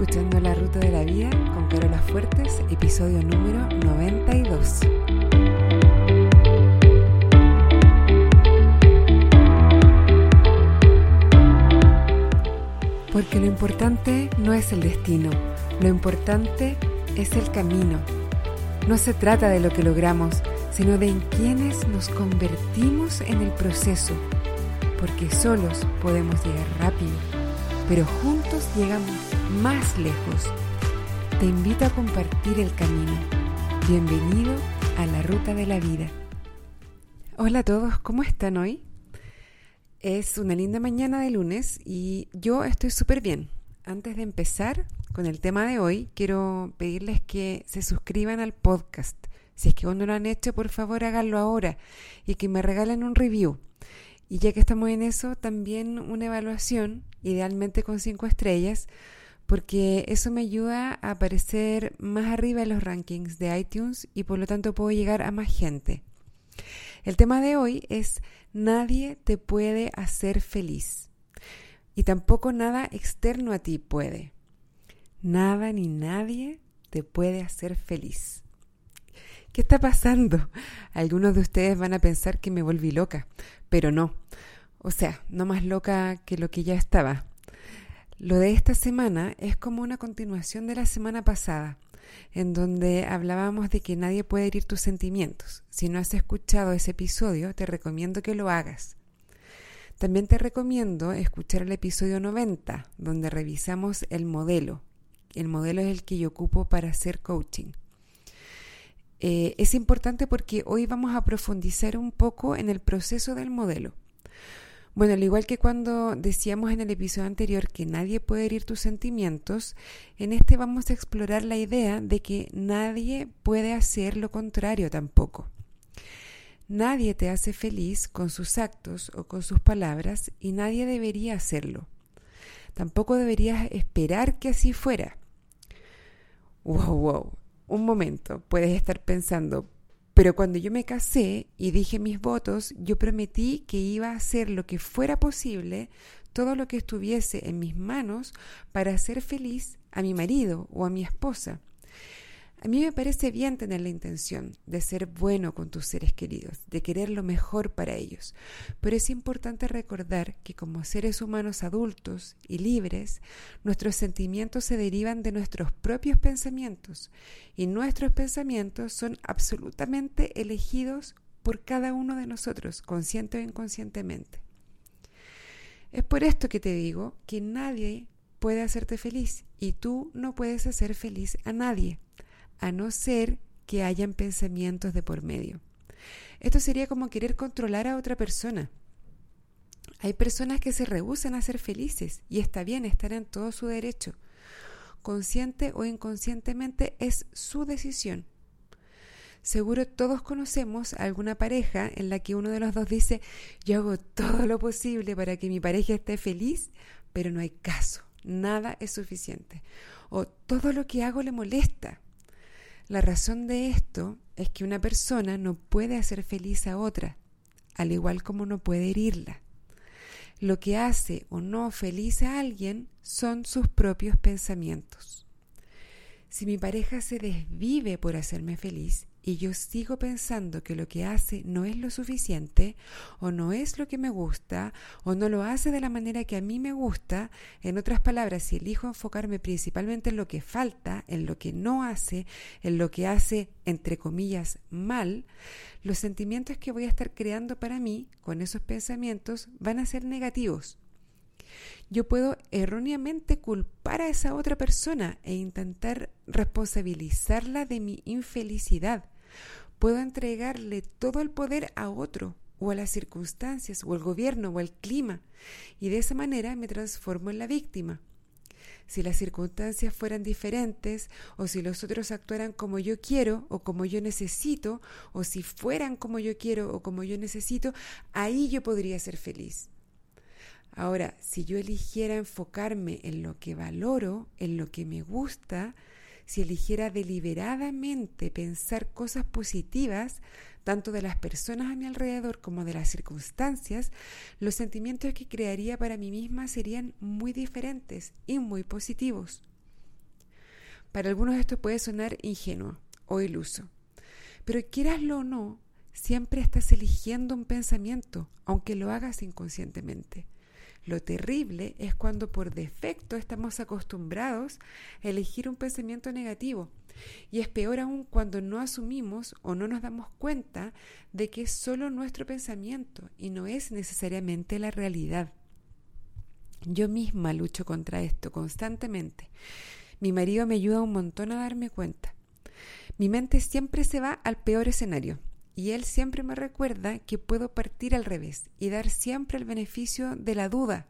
escuchando La Ruta de la Vida con Carola Fuertes, episodio número 92. Porque lo importante no es el destino, lo importante es el camino. No se trata de lo que logramos, sino de en quienes nos convertimos en el proceso, porque solos podemos llegar rápido, pero juntos llegamos más lejos. Te invito a compartir el camino. Bienvenido a la ruta de la vida. Hola a todos, ¿cómo están hoy? Es una linda mañana de lunes y yo estoy súper bien. Antes de empezar con el tema de hoy, quiero pedirles que se suscriban al podcast. Si es que aún no lo han hecho, por favor háganlo ahora y que me regalen un review. Y ya que estamos en eso, también una evaluación, idealmente con cinco estrellas, porque eso me ayuda a aparecer más arriba en los rankings de iTunes y por lo tanto puedo llegar a más gente. El tema de hoy es nadie te puede hacer feliz y tampoco nada externo a ti puede. Nada ni nadie te puede hacer feliz. ¿Qué está pasando? Algunos de ustedes van a pensar que me volví loca, pero no. O sea, no más loca que lo que ya estaba. Lo de esta semana es como una continuación de la semana pasada, en donde hablábamos de que nadie puede herir tus sentimientos. Si no has escuchado ese episodio, te recomiendo que lo hagas. También te recomiendo escuchar el episodio 90, donde revisamos el modelo. El modelo es el que yo ocupo para hacer coaching. Eh, es importante porque hoy vamos a profundizar un poco en el proceso del modelo. Bueno, al igual que cuando decíamos en el episodio anterior que nadie puede herir tus sentimientos, en este vamos a explorar la idea de que nadie puede hacer lo contrario tampoco. Nadie te hace feliz con sus actos o con sus palabras y nadie debería hacerlo. Tampoco deberías esperar que así fuera. Wow, wow. Un momento, puedes estar pensando, pero cuando yo me casé y dije mis votos, yo prometí que iba a hacer lo que fuera posible, todo lo que estuviese en mis manos para hacer feliz a mi marido o a mi esposa. A mí me parece bien tener la intención de ser bueno con tus seres queridos, de querer lo mejor para ellos, pero es importante recordar que como seres humanos adultos y libres, nuestros sentimientos se derivan de nuestros propios pensamientos. Y nuestros pensamientos son absolutamente elegidos por cada uno de nosotros, consciente o inconscientemente. Es por esto que te digo que nadie puede hacerte feliz y tú no puedes hacer feliz a nadie a no ser que hayan pensamientos de por medio. Esto sería como querer controlar a otra persona. Hay personas que se rehusan a ser felices y está bien, estar en todo su derecho. Consciente o inconscientemente es su decisión. Seguro todos conocemos a alguna pareja en la que uno de los dos dice yo hago todo lo posible para que mi pareja esté feliz, pero no hay caso, nada es suficiente. O todo lo que hago le molesta, la razón de esto es que una persona no puede hacer feliz a otra, al igual como no puede herirla. Lo que hace o no feliz a alguien son sus propios pensamientos. Si mi pareja se desvive por hacerme feliz, y yo sigo pensando que lo que hace no es lo suficiente o no es lo que me gusta o no lo hace de la manera que a mí me gusta, en otras palabras, si elijo enfocarme principalmente en lo que falta, en lo que no hace, en lo que hace, entre comillas, mal, los sentimientos que voy a estar creando para mí con esos pensamientos van a ser negativos. Yo puedo erróneamente culpar a esa otra persona e intentar responsabilizarla de mi infelicidad Puedo entregarle todo el poder a otro o a las circunstancias o al gobierno o al clima y de esa manera me transformo en la víctima. Si las circunstancias fueran diferentes o si los otros actuaran como yo quiero o como yo necesito o si fueran como yo quiero o como yo necesito, ahí yo podría ser feliz. Ahora, si yo eligiera enfocarme en lo que valoro, en lo que me gusta, si eligiera deliberadamente pensar cosas positivas, tanto de las personas a mi alrededor como de las circunstancias, los sentimientos que crearía para mí misma serían muy diferentes y muy positivos. Para algunos esto puede sonar ingenuo o iluso, pero quieraslo o no, siempre estás eligiendo un pensamiento, aunque lo hagas inconscientemente. Lo terrible es cuando por defecto estamos acostumbrados a elegir un pensamiento negativo. Y es peor aún cuando no asumimos o no nos damos cuenta de que es solo nuestro pensamiento y no es necesariamente la realidad. Yo misma lucho contra esto constantemente. Mi marido me ayuda un montón a darme cuenta. Mi mente siempre se va al peor escenario y él siempre me recuerda que puedo partir al revés y dar siempre el beneficio de la duda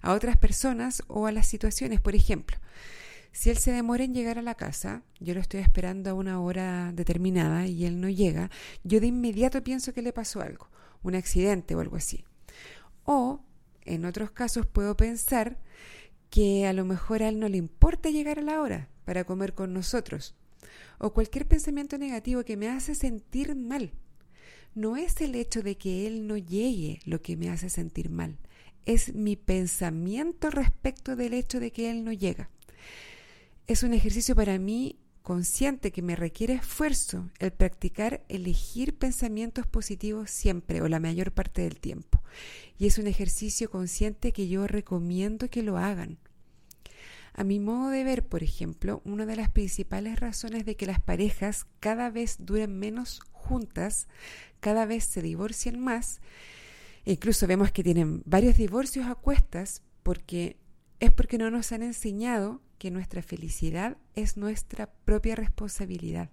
a otras personas o a las situaciones. Por ejemplo, si él se demora en llegar a la casa, yo lo estoy esperando a una hora determinada y él no llega, yo de inmediato pienso que le pasó algo, un accidente o algo así. O, en otros casos, puedo pensar que a lo mejor a él no le importa llegar a la hora para comer con nosotros. O cualquier pensamiento negativo que me hace sentir mal no es el hecho de que Él no llegue lo que me hace sentir mal, es mi pensamiento respecto del hecho de que Él no llega. Es un ejercicio para mí consciente que me requiere esfuerzo el practicar elegir pensamientos positivos siempre o la mayor parte del tiempo. Y es un ejercicio consciente que yo recomiendo que lo hagan. A mi modo de ver, por ejemplo, una de las principales razones de que las parejas cada vez duren menos juntas, cada vez se divorcian más, incluso vemos que tienen varios divorcios a cuestas porque es porque no nos han enseñado que nuestra felicidad es nuestra propia responsabilidad.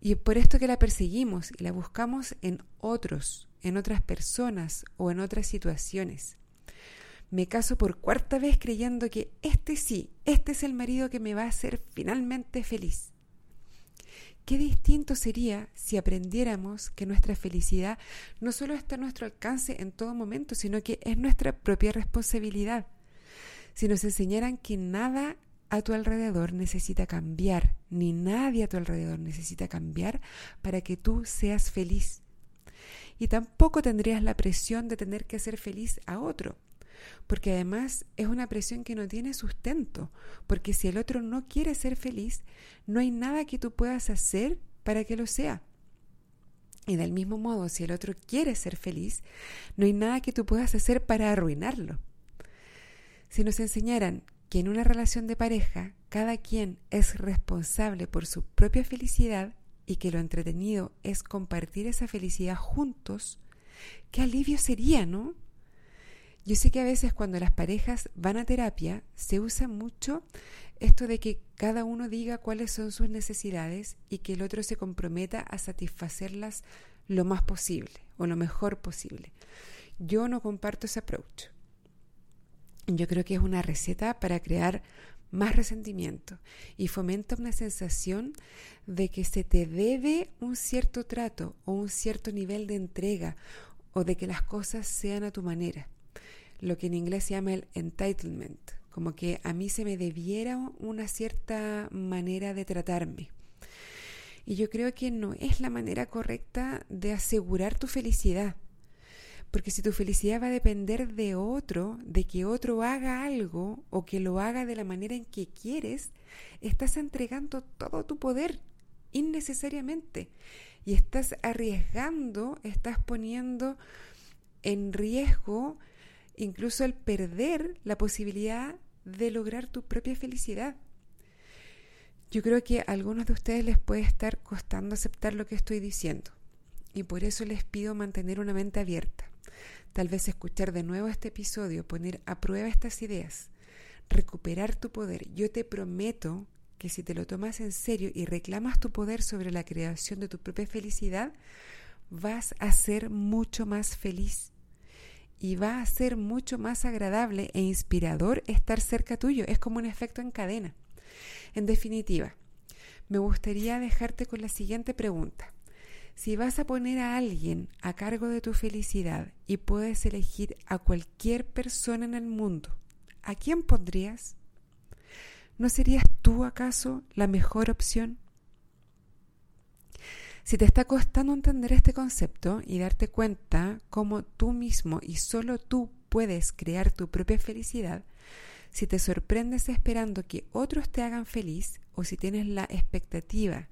Y por esto que la perseguimos y la buscamos en otros, en otras personas o en otras situaciones. Me caso por cuarta vez creyendo que este sí, este es el marido que me va a hacer finalmente feliz. Qué distinto sería si aprendiéramos que nuestra felicidad no solo está a nuestro alcance en todo momento, sino que es nuestra propia responsabilidad. Si nos enseñaran que nada a tu alrededor necesita cambiar, ni nadie a tu alrededor necesita cambiar para que tú seas feliz. Y tampoco tendrías la presión de tener que hacer feliz a otro porque además es una presión que no tiene sustento, porque si el otro no quiere ser feliz, no hay nada que tú puedas hacer para que lo sea. Y del mismo modo, si el otro quiere ser feliz, no hay nada que tú puedas hacer para arruinarlo. Si nos enseñaran que en una relación de pareja cada quien es responsable por su propia felicidad y que lo entretenido es compartir esa felicidad juntos, qué alivio sería, ¿no? Yo sé que a veces cuando las parejas van a terapia se usa mucho esto de que cada uno diga cuáles son sus necesidades y que el otro se comprometa a satisfacerlas lo más posible o lo mejor posible. Yo no comparto ese approach. Yo creo que es una receta para crear más resentimiento y fomenta una sensación de que se te debe un cierto trato o un cierto nivel de entrega o de que las cosas sean a tu manera lo que en inglés se llama el entitlement, como que a mí se me debiera una cierta manera de tratarme. Y yo creo que no es la manera correcta de asegurar tu felicidad. Porque si tu felicidad va a depender de otro, de que otro haga algo o que lo haga de la manera en que quieres, estás entregando todo tu poder innecesariamente. Y estás arriesgando, estás poniendo en riesgo incluso el perder la posibilidad de lograr tu propia felicidad. Yo creo que a algunos de ustedes les puede estar costando aceptar lo que estoy diciendo y por eso les pido mantener una mente abierta. Tal vez escuchar de nuevo este episodio, poner a prueba estas ideas, recuperar tu poder. Yo te prometo que si te lo tomas en serio y reclamas tu poder sobre la creación de tu propia felicidad, vas a ser mucho más feliz y va a ser mucho más agradable e inspirador estar cerca tuyo. Es como un efecto en cadena. En definitiva, me gustaría dejarte con la siguiente pregunta. Si vas a poner a alguien a cargo de tu felicidad y puedes elegir a cualquier persona en el mundo, ¿a quién pondrías? ¿No serías tú acaso la mejor opción? Si te está costando entender este concepto y darte cuenta cómo tú mismo y solo tú puedes crear tu propia felicidad, si te sorprendes esperando que otros te hagan feliz o si tienes la expectativa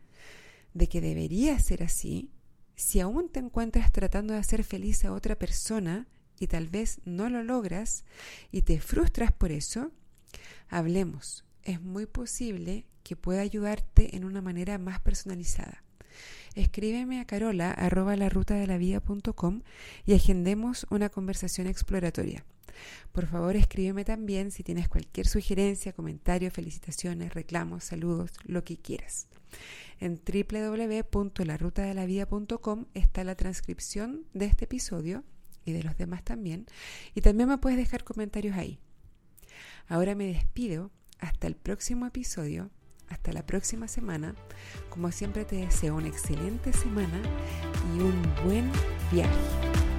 de que debería ser así, si aún te encuentras tratando de hacer feliz a otra persona y tal vez no lo logras y te frustras por eso, hablemos. Es muy posible que pueda ayudarte en una manera más personalizada. Escríbeme a carola arroba la ruta de la y agendemos una conversación exploratoria. Por favor, escríbeme también si tienes cualquier sugerencia, comentario, felicitaciones, reclamos, saludos, lo que quieras. En www.larutadelavida.com está la transcripción de este episodio y de los demás también. Y también me puedes dejar comentarios ahí. Ahora me despido. Hasta el próximo episodio. Hasta la próxima semana. Como siempre te deseo una excelente semana y un buen viaje.